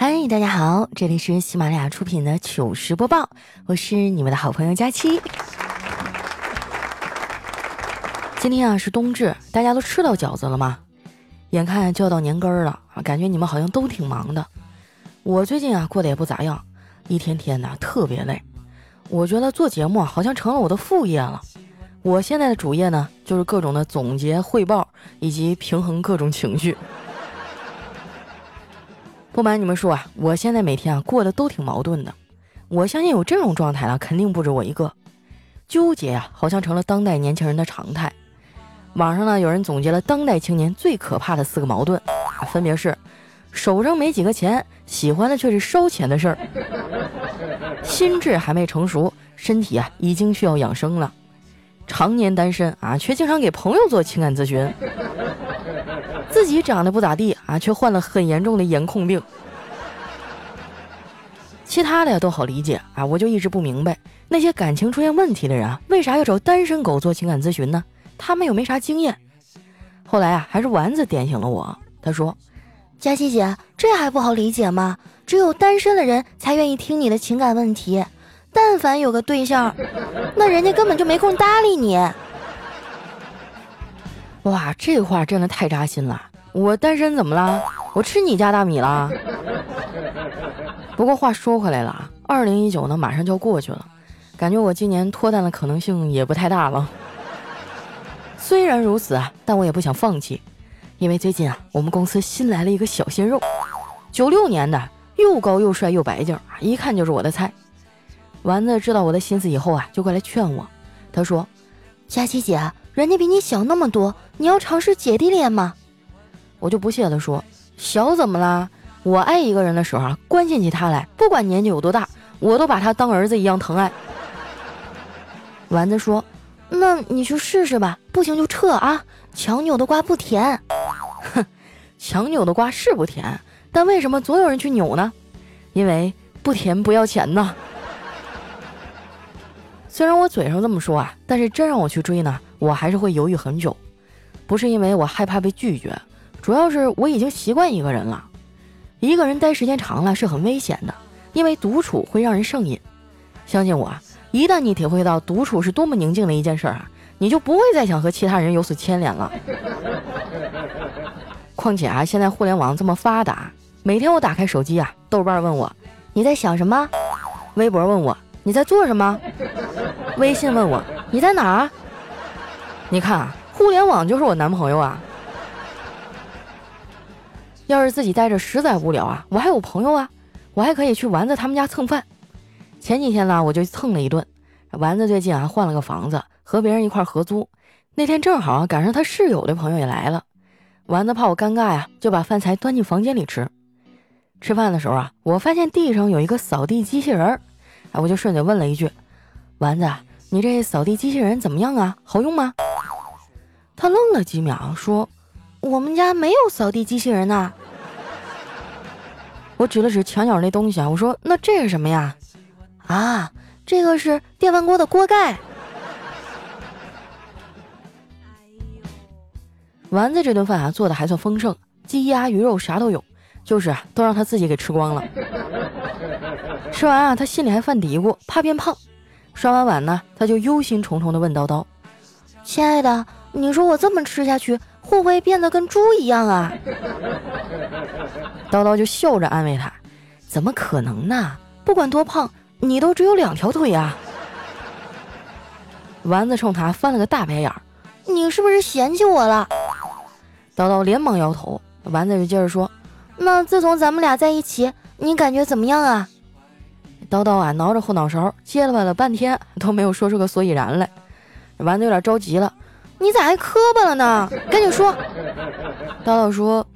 嗨，大家好，这里是喜马拉雅出品的糗事播报，我是你们的好朋友佳期。今天啊是冬至，大家都吃到饺子了吗？眼看就要到年根儿了啊，感觉你们好像都挺忙的。我最近啊过得也不咋样，一天天的特别累。我觉得做节目好像成了我的副业了。我现在的主业呢，就是各种的总结汇报以及平衡各种情绪。不瞒你们说啊，我现在每天啊过得都挺矛盾的。我相信有这种状态的肯定不止我一个。纠结呀，好像成了当代年轻人的常态。网上呢有人总结了当代青年最可怕的四个矛盾，分别是：手上没几个钱，喜欢的却是烧钱的事儿；心智还没成熟，身体啊已经需要养生了；常年单身啊，却经常给朋友做情感咨询。自己长得不咋地啊，却患了很严重的颜控病。其他的都好理解啊，我就一直不明白那些感情出现问题的人，为啥要找单身狗做情感咨询呢？他们又没啥经验。后来啊，还是丸子点醒了我。他说：“佳琪姐，这还不好理解吗？只有单身的人才愿意听你的情感问题，但凡有个对象，那人家根本就没空搭理你。”哇，这话真的太扎心了！我单身怎么了？我吃你家大米了？不过话说回来了啊，二零一九呢马上就要过去了，感觉我今年脱单的可能性也不太大了。虽然如此啊，但我也不想放弃，因为最近啊，我们公司新来了一个小鲜肉，九六年的，又高又帅又白净，一看就是我的菜。丸子知道我的心思以后啊，就过来劝我，他说：“佳琪姐。”人家比你小那么多，你要尝试姐弟恋吗？我就不屑地说：“小怎么啦？我爱一个人的时候啊，关心起他来，不管年纪有多大，我都把他当儿子一样疼爱。”丸子说：“那你去试试吧，不行就撤啊！强扭的瓜不甜。”哼，强扭的瓜是不甜，但为什么总有人去扭呢？因为不甜不要钱呐。虽然我嘴上这么说啊，但是真让我去追呢，我还是会犹豫很久。不是因为我害怕被拒绝，主要是我已经习惯一个人了。一个人待时间长了是很危险的，因为独处会让人上瘾。相信我，一旦你体会到独处是多么宁静的一件事儿啊，你就不会再想和其他人有所牵连了。况且啊，现在互联网这么发达，每天我打开手机啊，豆瓣问我你在想什么，微博问我你在做什么。微信问我你在哪儿？你看啊，互联网就是我男朋友啊。要是自己待着实在无聊啊，我还有朋友啊，我还可以去丸子他们家蹭饭。前几天呢，我就蹭了一顿。丸子最近啊换了个房子，和别人一块合租。那天正好赶上他室友的朋友也来了。丸子怕我尴尬呀，就把饭菜端进房间里吃。吃饭的时候啊，我发现地上有一个扫地机器人儿，哎，我就顺嘴问了一句：“丸子。”你这扫地机器人怎么样啊？好用吗？他愣了几秒，说：“我们家没有扫地机器人呐。”我指了指墙角那东西啊，我说：“那这是什么呀？”啊，这个是电饭锅的锅盖。丸子这顿饭啊做的还算丰盛，鸡鸭鱼肉啥都有，就是啊都让他自己给吃光了。吃完啊，他心里还犯嘀咕，怕变胖。刷完碗呢，他就忧心忡忡地问叨叨：“亲爱的，你说我这么吃下去，会不会变得跟猪一样啊？” 叨叨就笑着安慰他：“怎么可能呢？不管多胖，你都只有两条腿啊。”丸子冲他翻了个大白眼儿：“你是不是嫌弃我了？”叨叨连忙摇头。丸子就接着说：“那自从咱们俩在一起，你感觉怎么样啊？”叨叨啊，挠着后脑勺，结巴了半天都没有说出个所以然来。丸子有点着急了：“你咋还磕巴了呢？赶紧说！”叨叨说：“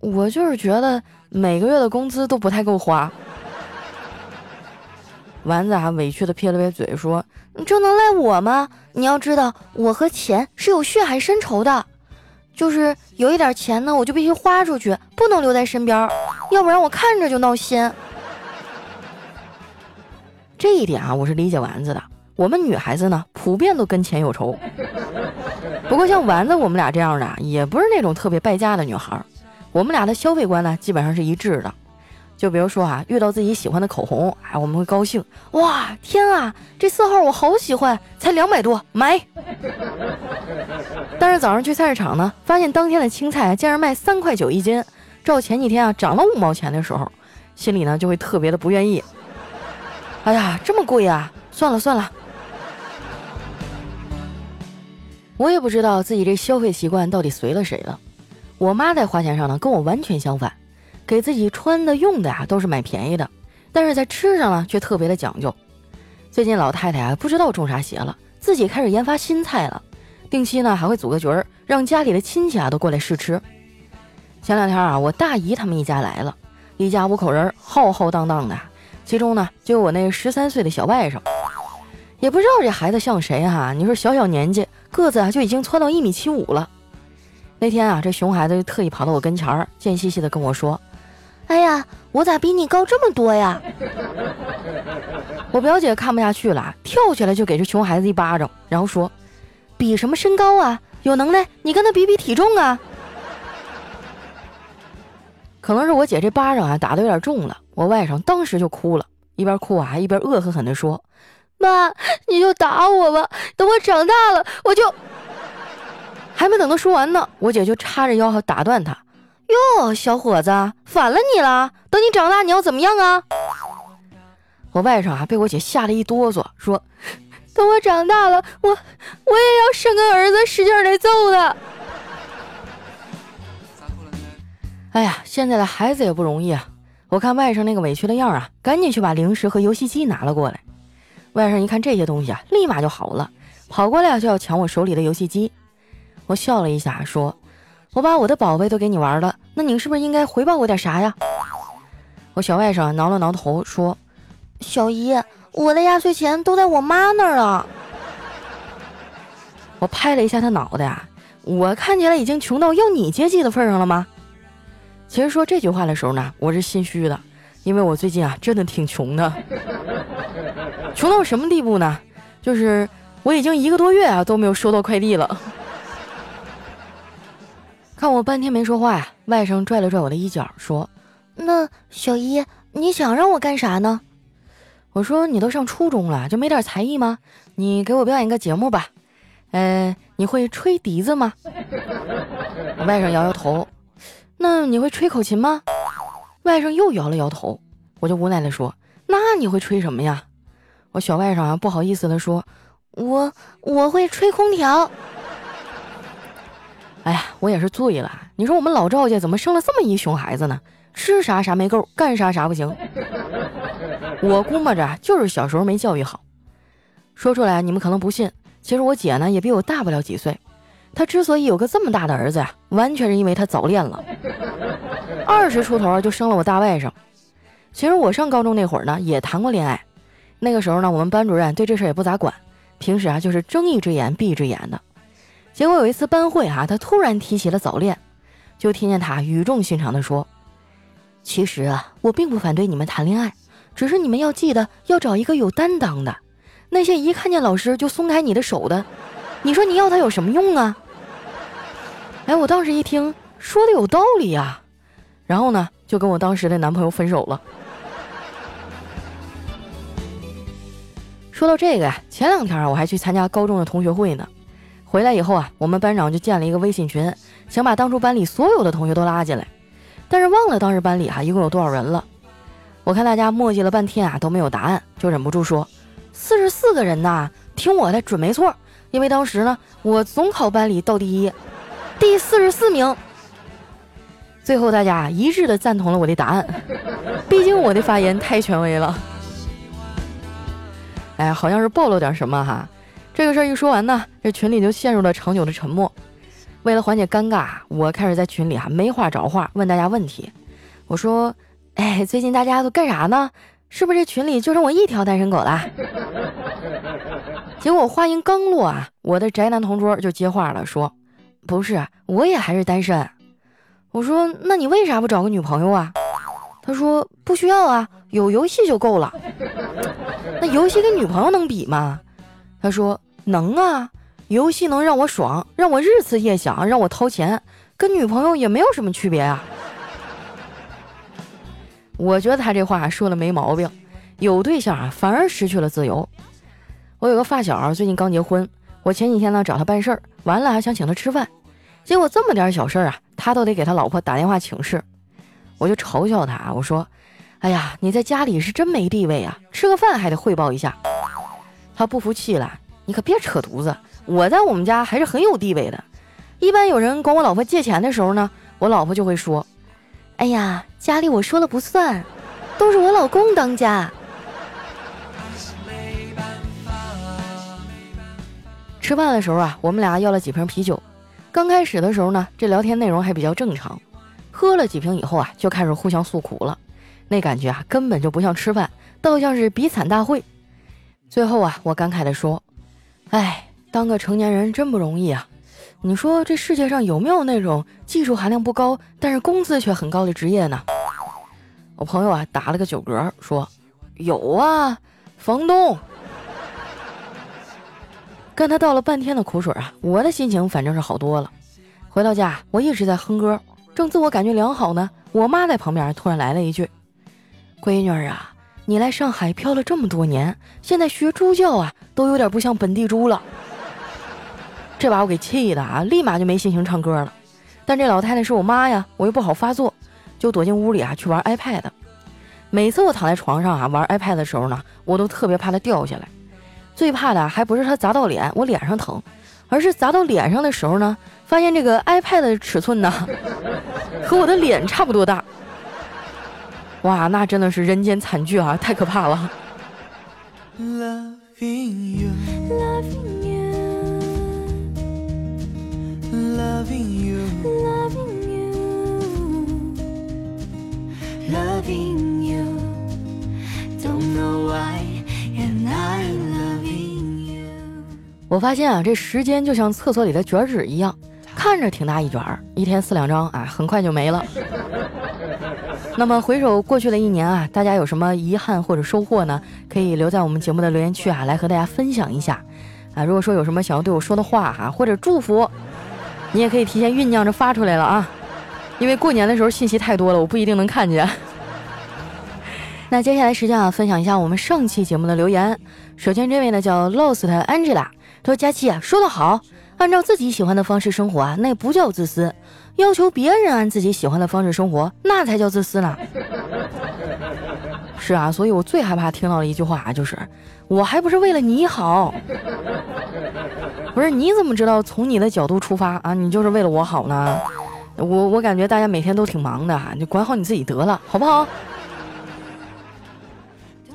我就是觉得每个月的工资都不太够花。”丸子还委屈的撇了撇嘴说：“你这能赖我吗？你要知道，我和钱是有血海深仇的，就是有一点钱呢，我就必须花出去，不能留在身边，要不然我看着就闹心。”这一点啊，我是理解丸子的。我们女孩子呢，普遍都跟钱有仇。不过像丸子我们俩这样的，也不是那种特别败家的女孩。我们俩的消费观呢，基本上是一致的，就比如说啊，遇到自己喜欢的口红，哎，我们会高兴，哇，天啊，这色号我好喜欢，才两百多，买。但是早上去菜市场呢，发现当天的青菜竟然卖三块九一斤，照前几天啊涨了五毛钱的时候，心里呢就会特别的不愿意。哎呀，这么贵啊！算了算了。我也不知道自己这消费习惯到底随了谁了。我妈在花钱上呢，跟我完全相反，给自己穿的用的呀都是买便宜的，但是在吃上呢却特别的讲究。最近老太太啊不知道中啥邪了，自己开始研发新菜了，定期呢还会组个局儿，让家里的亲戚啊都过来试吃。前两天啊，我大姨他们一家来了，一家五口人，浩浩荡荡的，其中呢就我那十三岁的小外甥。也不知道这孩子像谁哈？你说小小年纪，个子啊就已经蹿到一米七五了。那天啊，这熊孩子就特意跑到我跟前儿，贱兮兮的跟我说：“哎呀，我咋比你高这么多呀？” 我表姐看不下去了，跳起来就给这熊孩子一巴掌，然后说：“比什么身高啊？有能耐你跟他比比体重啊！”可能是我姐这巴掌啊打的有点重了，我外甥当时就哭了，一边哭啊一边恶狠狠地说。妈，你就打我吧，等我长大了，我就……还没等他说完呢，我姐就叉着腰打断他：“哟，小伙子，反了你了！等你长大，你要怎么样啊？”我外甥啊，被我姐吓了一哆嗦，说：“等我长大了，我我也要生个儿子，使劲的揍他。”哎呀，现在的孩子也不容易啊！我看外甥那个委屈的样啊，赶紧去把零食和游戏机拿了过来。外甥一看这些东西啊，立马就好了，跑过来就要抢我手里的游戏机。我笑了一下，说：“我把我的宝贝都给你玩了，那你是不是应该回报我点啥呀？”我小外甥挠了挠头，说：“小姨，我的压岁钱都在我妈那儿了。”我拍了一下他脑袋，啊，我看起来已经穷到要你接济的份上了吗？其实说这句话的时候呢，我是心虚的，因为我最近啊，真的挺穷的。穷到什么地步呢？就是我已经一个多月啊都没有收到快递了。看我半天没说话呀，外甥拽了拽我的衣角，说：“那小姨，你想让我干啥呢？”我说：“你都上初中了，就没点才艺吗？你给我表演个节目吧。呃，你会吹笛子吗？” 我外甥摇摇头。那你会吹口琴吗？外甥又摇了摇头。我就无奈的说：“那你会吹什么呀？”我小外甥啊，不好意思的说：“我我会吹空调。”哎呀，我也是醉了。你说我们老赵家怎么生了这么一熊孩子呢？吃啥啥没够，干啥啥不行。我估摸着就是小时候没教育好。说出来你们可能不信，其实我姐呢也比我大不了几岁。他之所以有个这么大的儿子呀，完全是因为他早恋了。二十出头就生了我大外甥。其实我上高中那会儿呢，也谈过恋爱。那个时候呢，我们班主任对这事儿也不咋管，平时啊就是睁一只眼闭一只眼的。结果有一次班会啊，他突然提起了早恋，就听见他语重心长地说：“其实啊，我并不反对你们谈恋爱，只是你们要记得要找一个有担当的。那些一看见老师就松开你的手的，你说你要他有什么用啊？”哎，我当时一听，说的有道理呀，然后呢，就跟我当时的男朋友分手了。说到这个呀，前两天啊，我还去参加高中的同学会呢。回来以后啊，我们班长就建了一个微信群，想把当初班里所有的同学都拉进来，但是忘了当时班里哈一共有多少人了。我看大家磨叽了半天啊都没有答案，就忍不住说：“四十四个人呐，听我的，准没错。因为当时呢，我总考班里倒第一，第四十四名。”最后大家一致的赞同了我的答案，毕竟我的发言太权威了。哎，好像是暴露点什么哈。这个事儿一说完呢，这群里就陷入了长久的沉默。为了缓解尴尬，我开始在群里啊没话找话问大家问题。我说：“哎，最近大家都干啥呢？是不是这群里就剩我一条单身狗了？” 结果话音刚落啊，我的宅男同桌就接话了，说：“不是，我也还是单身。”我说：“那你为啥不找个女朋友啊？”他说：“不需要啊，有游戏就够了。那游戏跟女朋友能比吗？”他说：“能啊，游戏能让我爽，让我日思夜想，让我掏钱，跟女朋友也没有什么区别啊。”我觉得他这话说的没毛病，有对象啊反而失去了自由。我有个发小最近刚结婚，我前几天呢找他办事儿，完了还想请他吃饭，结果这么点小事儿啊，他都得给他老婆打电话请示。我就嘲笑他，我说：“哎呀，你在家里是真没地位啊，吃个饭还得汇报一下。”他不服气了，你可别扯犊子，我在我们家还是很有地位的。一般有人管我老婆借钱的时候呢，我老婆就会说：“哎呀，家里我说了不算，都是我老公当家。”吃饭的时候啊，我们俩要了几瓶啤酒。刚开始的时候呢，这聊天内容还比较正常。喝了几瓶以后啊，就开始互相诉苦了，那感觉啊，根本就不像吃饭，倒像是比惨大会。最后啊，我感慨地说：“哎，当个成年人真不容易啊！你说这世界上有没有那种技术含量不高，但是工资却很高的职业呢？”我朋友啊，打了个酒嗝，说：“有啊，房东。”跟他倒了半天的苦水啊，我的心情反正是好多了。回到家，我一直在哼歌。正自我感觉良好呢，我妈在旁边突然来了一句：“闺女儿啊，你来上海漂了这么多年，现在学猪叫啊，都有点不像本地猪了。”这把我给气的啊，立马就没心情唱歌了。但这老太太是我妈呀，我又不好发作，就躲进屋里啊去玩 iPad。每次我躺在床上啊玩 iPad 的时候呢，我都特别怕它掉下来，最怕的还不是它砸到脸，我脸上疼。而是砸到脸上的时候呢，发现这个 iPad 的尺寸呢，和我的脸差不多大。哇，那真的是人间惨剧啊，太可怕了。我发现啊，这时间就像厕所里的卷纸一样，看着挺大一卷儿，一天四两张啊，很快就没了。那么回首过去的一年啊，大家有什么遗憾或者收获呢？可以留在我们节目的留言区啊，来和大家分享一下啊。如果说有什么想要对我说的话哈，或者祝福，你也可以提前酝酿着发出来了啊。因为过年的时候信息太多了，我不一定能看见。那接下来时间啊，分享一下我们上期节目的留言。首先这位呢叫 Lost Angela。他说：“佳琪啊，说得好，按照自己喜欢的方式生活啊，那不叫自私；要求别人按自己喜欢的方式生活，那才叫自私呢。”是啊，所以我最害怕听到的一句话啊就是：“我还不是为了你好。”不是？你怎么知道从你的角度出发啊？你就是为了我好呢？我我感觉大家每天都挺忙的，你管好你自己得了，好不好？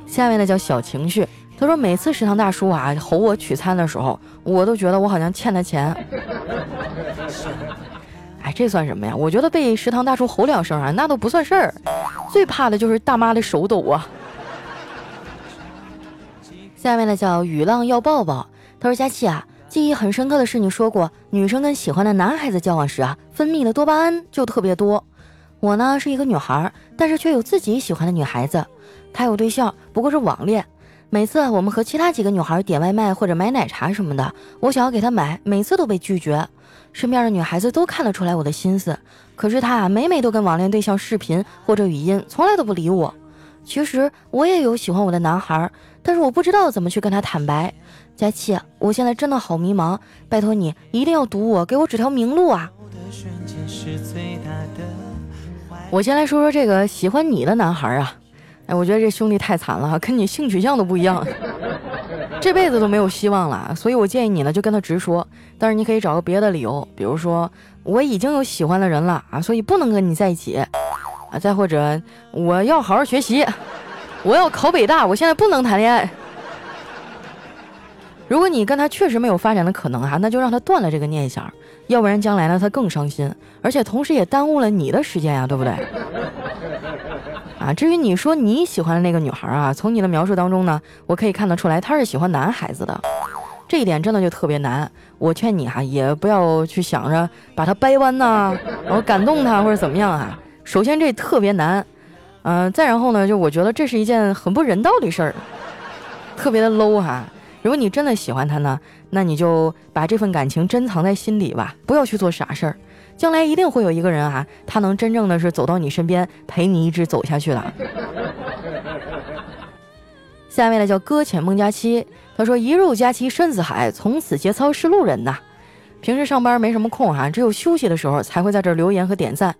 下面呢叫小情绪。他说：“每次食堂大叔啊吼我取餐的时候，我都觉得我好像欠他钱。哎，这算什么呀？我觉得被食堂大叔吼两声啊，那都不算事儿。最怕的就是大妈的手抖啊。”下面呢叫雨浪要抱抱。他说：“佳琪啊，记忆很深刻的是你说过，女生跟喜欢的男孩子交往时啊，分泌的多巴胺就特别多。我呢是一个女孩，但是却有自己喜欢的女孩子，她有对象，不过是网恋。”每次我们和其他几个女孩点外卖或者买奶茶什么的，我想要给他买，每次都被拒绝。身边的女孩子都看得出来我的心思，可是他啊，每每都跟网恋对象视频或者语音，从来都不理我。其实我也有喜欢我的男孩，但是我不知道怎么去跟他坦白。佳琪，我现在真的好迷茫，拜托你一定要堵我，给我指条明路啊！我先来说说这个喜欢你的男孩啊。哎，我觉得这兄弟太惨了哈，跟你性取向都不一样，这辈子都没有希望了。所以我建议你呢，就跟他直说。但是你可以找个别的理由，比如说我已经有喜欢的人了啊，所以不能跟你在一起啊。再或者我要好好学习，我要考北大，我现在不能谈恋爱。如果你跟他确实没有发展的可能啊，那就让他断了这个念想，要不然将来呢他更伤心，而且同时也耽误了你的时间呀，对不对？啊，至于你说你喜欢的那个女孩啊，从你的描述当中呢，我可以看得出来她是喜欢男孩子的，这一点真的就特别难。我劝你哈，也不要去想着把她掰弯呐，然后感动她或者怎么样啊。首先这特别难，嗯，再然后呢，就我觉得这是一件很不人道的事儿，特别的 low 哈。如果你真的喜欢她呢，那你就把这份感情珍藏在心里吧，不要去做傻事儿。将来一定会有一个人啊，他能真正的是走到你身边，陪你一直走下去的。下一位呢叫搁浅孟佳期，他说一入佳期深似海，从此节操是路人呐。平时上班没什么空哈，只有休息的时候才会在这留言和点赞。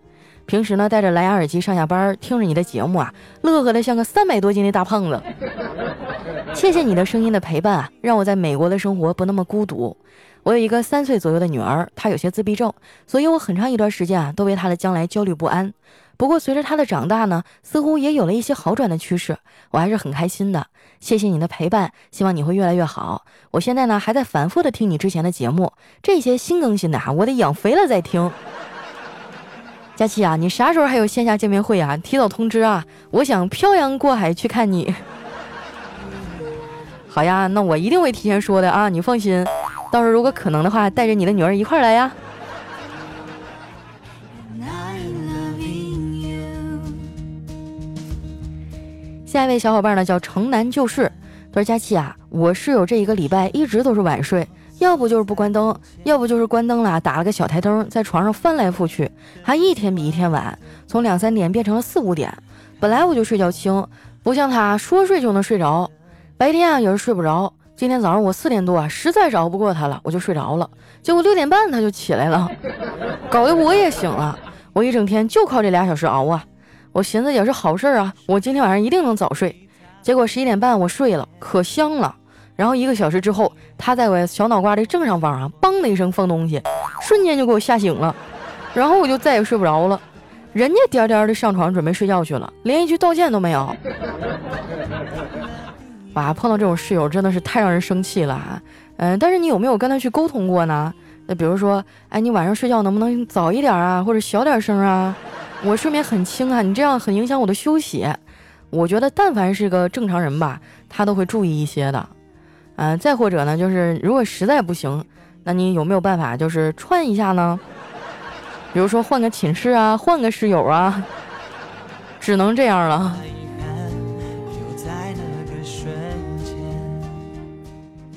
平时呢，戴着蓝牙耳机上下班，听着你的节目啊，乐呵的像个三百多斤的大胖子。谢谢你的声音的陪伴啊，让我在美国的生活不那么孤独。我有一个三岁左右的女儿，她有些自闭症，所以我很长一段时间啊，都为她的将来焦虑不安。不过随着她的长大呢，似乎也有了一些好转的趋势，我还是很开心的。谢谢你的陪伴，希望你会越来越好。我现在呢，还在反复的听你之前的节目，这些新更新的啊，我得养肥了再听。佳琪啊，你啥时候还有线下见面会啊？提早通知啊！我想漂洋过海去看你。好呀，那我一定会提前说的啊，你放心。到时候如果可能的话，带着你的女儿一块来呀。下一位小伙伴呢，叫城南旧事，他说：“佳琪啊，我室友这一个礼拜一直都是晚睡。”要不就是不关灯，要不就是关灯了，打了个小台灯，在床上翻来覆去，还一天比一天晚，从两三点变成了四五点。本来我就睡觉轻，不像他说睡就能睡着，白天啊也是睡不着。今天早上我四点多啊，实在熬不过他了，我就睡着了。结果六点半他就起来了，搞得我也醒了。我一整天就靠这俩小时熬啊。我寻思也是好事啊，我今天晚上一定能早睡。结果十一点半我睡了，可香了。然后一个小时之后，他在我小脑瓜的正上方啊，梆的一声放东西，瞬间就给我吓醒了。然后我就再也睡不着了。人家颠颠的上床准备睡觉去了，连一句道歉都没有。哇，碰到这种室友真的是太让人生气了啊！嗯，但是你有没有跟他去沟通过呢？那比如说，哎，你晚上睡觉能不能早一点啊，或者小点声啊？我睡眠很轻啊，你这样很影响我的休息。我觉得但凡是个正常人吧，他都会注意一些的。嗯，再或者呢，就是如果实在不行，那你有没有办法就是串一下呢？比如说换个寝室啊，换个室友啊，只能这样了。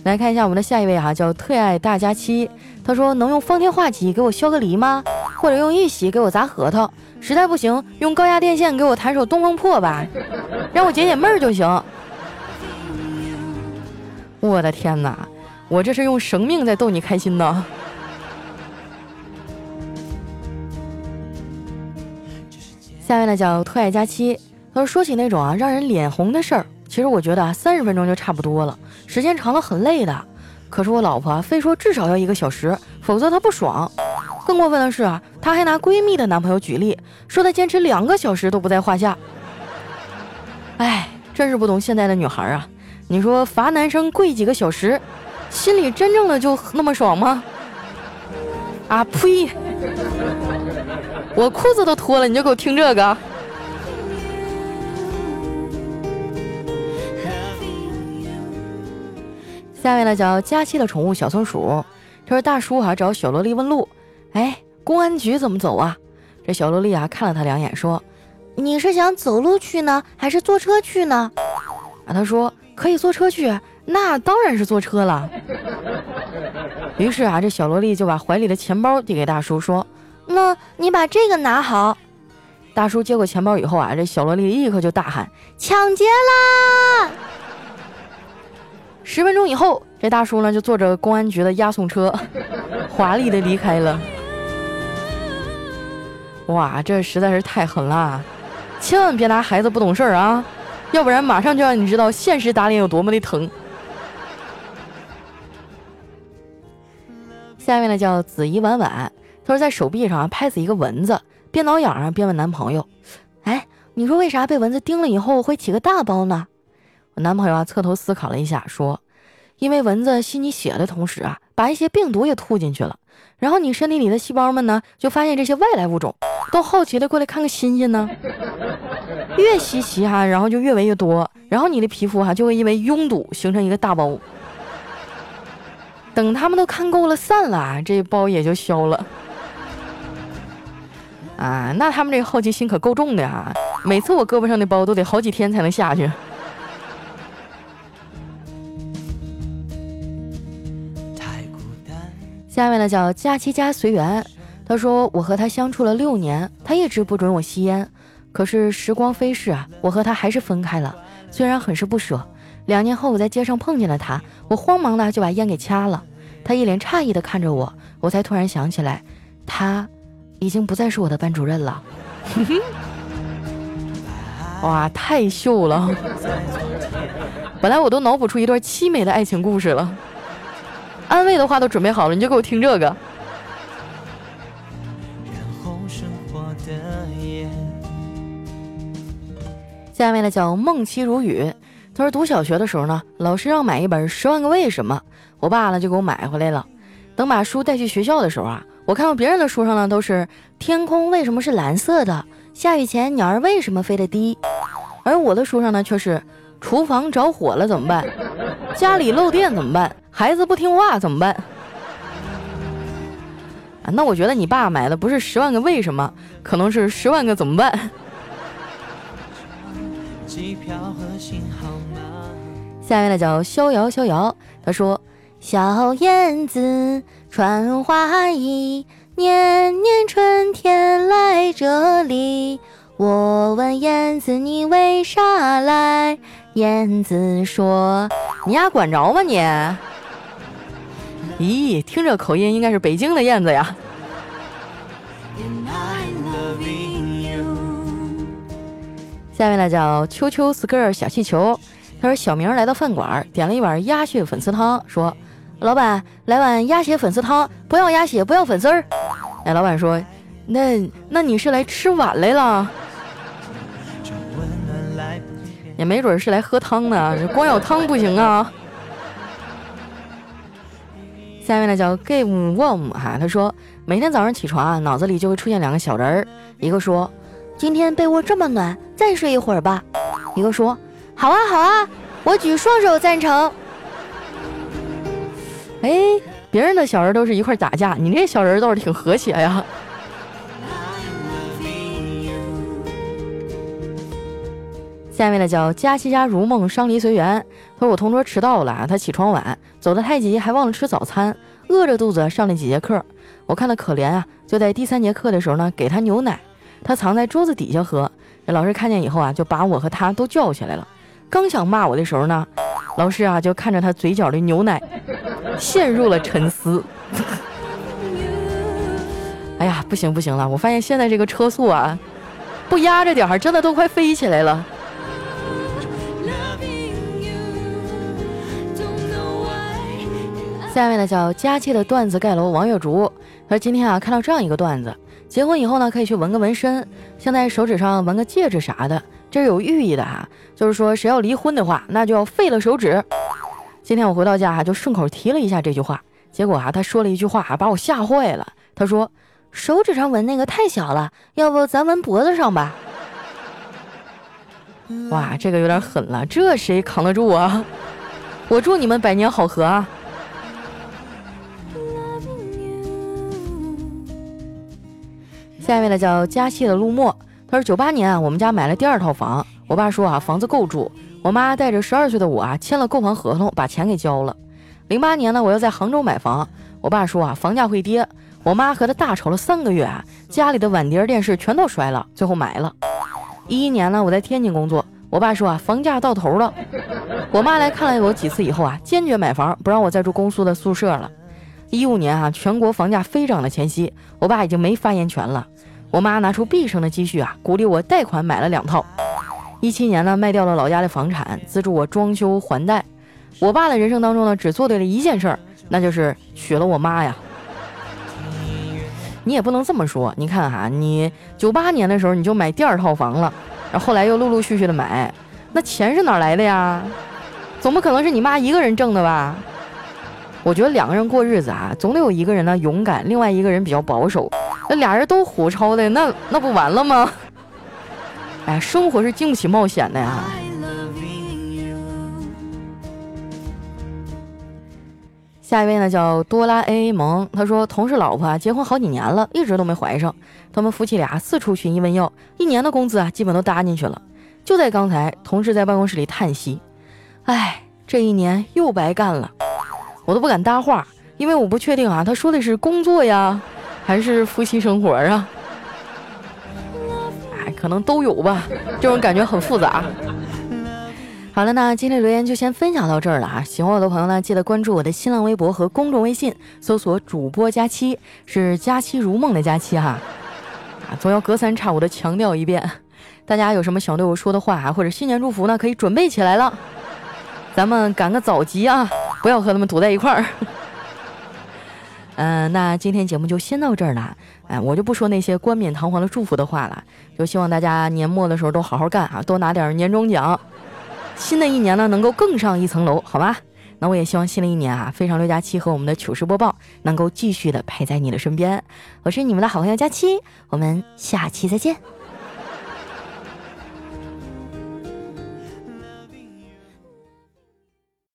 来看一下我们的下一位哈，叫特爱大家期，他说能用方天画戟给我削个梨吗？或者用玉玺给我砸核桃？实在不行，用高压电线给我弹首东风破吧，让我解解闷儿就行。我的天哪，我这是用生命在逗你开心呢。下面呢叫特爱佳期，他说说起那种啊让人脸红的事儿，其实我觉得啊三十分钟就差不多了，时间长了很累的。可是我老婆非说至少要一个小时，否则她不爽。更过分的是啊，她还拿闺蜜的男朋友举例，说她坚持两个小时都不在话下。哎，真是不懂现在的女孩啊。你说罚男生跪几个小时，心里真正的就那么爽吗？啊呸！我裤子都脱了，你就给我听这个。下面呢叫佳期的宠物小松鼠，他说大叔啊找小萝莉问路，哎，公安局怎么走啊？这小萝莉啊看了他两眼，说：“你是想走路去呢，还是坐车去呢？”啊，他说。可以坐车去，那当然是坐车了。于是啊，这小萝莉就把怀里的钱包递给大叔，说：“那你把这个拿好。”大叔接过钱包以后啊，这小萝莉立刻就大喊：“抢劫啦！”十分钟以后，这大叔呢就坐着公安局的押送车，华丽的离开了。哇，这实在是太狠了！千万别拿孩子不懂事儿啊！要不然马上就让你知道现实打脸有多么的疼。下面呢叫子怡婉婉，她说在手臂上拍死一个蚊子，边挠痒啊边问男朋友：“哎，你说为啥被蚊子叮了以后会起个大包呢？”我男朋友啊侧头思考了一下，说：“因为蚊子吸你血的同时啊，把一些病毒也吐进去了，然后你身体里的细胞们呢就发现这些外来物种，都好奇的过来看个新鲜呢。”越稀奇哈，然后就越围越多，然后你的皮肤哈就会因为拥堵形成一个大包。等他们都看够了散了，这包也就消了。啊，那他们这个好奇心可够重的哈！每次我胳膊上的包都得好几天才能下去。下面呢叫佳期家随缘，他说我和他相处了六年，他一直不准我吸烟，可是时光飞逝啊，我和他还是分开了，虽然很是不舍。两年后我在街上碰见了他，我慌忙的就把烟给掐了。他一脸诧异的看着我，我才突然想起来，他已经不再是我的班主任了。哇，太秀了！本来我都脑补出一段凄美的爱情故事了，安慰的话都准备好了，你就给我听这个。下面呢叫梦妻如雨，他说读小学的时候呢，老师让买一本《十万个为什么》，我爸呢就给我买回来了。等把书带去学校的时候啊，我看到别人的书上呢都是天空为什么是蓝色的，下雨前鸟儿为什么飞得低，而我的书上呢却是厨房着火了怎么办，家里漏电怎么办，孩子不听话怎么办？啊，那我觉得你爸买的不是十万个为什么，可能是十万个怎么办。机票和新号码下面呢叫逍遥逍遥，他说：“小燕子穿花衣，年年春天来这里。我问燕子你为啥来？燕子说：你丫管着吗你？咦，听这口音应该是北京的燕子呀。”下面呢叫秋秋 skirt 小气球，他说小明来到饭馆，点了一碗鸭血粉丝汤，说：“老板来碗鸭血粉丝汤，不要鸭血，不要粉丝儿。”哎，老板说：“那那你是来吃碗来了？也没准是来喝汤的，光有汤不行啊。”下面呢叫 game warm 哈，他说每天早上起床啊，脑子里就会出现两个小人儿，一个说。今天被窝这么暖，再睡一会儿吧。一个说：“好啊，好啊，我举双手赞成。”哎，别人的小人都是一块打架，你这小人倒是挺和谐呀。下面的叫佳琪家如梦，伤离随缘。他说我同桌迟到了，他起床晚，走得太急，还忘了吃早餐，饿着肚子上了几节课。我看他可怜啊，就在第三节课的时候呢，给他牛奶。他藏在桌子底下喝，老师看见以后啊，就把我和他都叫起来了。刚想骂我的时候呢，老师啊就看着他嘴角的牛奶，陷入了沉思。哎呀，不行不行了！我发现现在这个车速啊，不压着点儿，真的都快飞起来了。下面呢叫佳期的段子盖楼王月竹，他说今天啊看到这样一个段子。结婚以后呢，可以去纹个纹身，像在手指上纹个戒指啥的，这是有寓意的哈。就是说，谁要离婚的话，那就要废了手指。今天我回到家哈，就顺口提了一下这句话，结果啊，他说了一句话，把我吓坏了。他说：“手指上纹那个太小了，要不咱纹脖子上吧？”哇，这个有点狠了，这谁扛得住啊？我祝你们百年好合啊！下面呢叫佳期的陆墨，他说九八年啊，我们家买了第二套房，我爸说啊房子够住，我妈带着十二岁的我啊签了购房合同，把钱给交了。零八年呢，我要在杭州买房，我爸说啊房价会跌，我妈和他大吵了三个月啊，家里的碗碟电视全都摔了，最后买了。一一年呢，我在天津工作，我爸说啊房价到头了，我妈来看了我几次以后啊，坚决买房，不让我再住公司的宿舍了。一五年啊，全国房价飞涨的前夕，我爸已经没发言权了。我妈拿出毕生的积蓄啊，鼓励我贷款买了两套。一七年呢，卖掉了老家的房产，资助我装修还贷。我爸的人生当中呢，只做对了一件事儿，那就是娶了我妈呀。你也不能这么说，你看哈，你九八年的时候你就买第二套房了，然后后来又陆陆续续的买，那钱是哪来的呀？总不可能是你妈一个人挣的吧？我觉得两个人过日子啊，总得有一个人呢勇敢，另外一个人比较保守。俩人都虎超的，那那不完了吗？哎，生活是经不起冒险的呀。下一位呢叫多拉 A 梦，他说同事老婆啊结婚好几年了，一直都没怀上。他们夫妻俩四处寻医问药，一年的工资啊基本都搭进去了。就在刚才，同事在办公室里叹息：“哎，这一年又白干了。”我都不敢搭话，因为我不确定啊，他说的是工作呀，还是夫妻生活啊？哎，可能都有吧，这种感觉很复杂。好了，那今天留言就先分享到这儿了啊！喜欢我的朋友呢，记得关注我的新浪微博和公众微信，搜索“主播佳期”，是“佳期如梦”的佳期哈。啊，总要隔三差五的强调一遍。大家有什么想对我说的话啊，或者新年祝福呢？可以准备起来了，咱们赶个早集啊，不要和他们堵在一块儿。嗯，那今天节目就先到这儿了。哎，我就不说那些冠冕堂皇的祝福的话了，就希望大家年末的时候都好好干啊，多拿点年终奖。新的一年呢，能够更上一层楼，好吧？那我也希望新的一年啊，非常六加七和我们的糗事播报能够继续的陪在你的身边。我是你们的好朋友佳期，我们下期再见。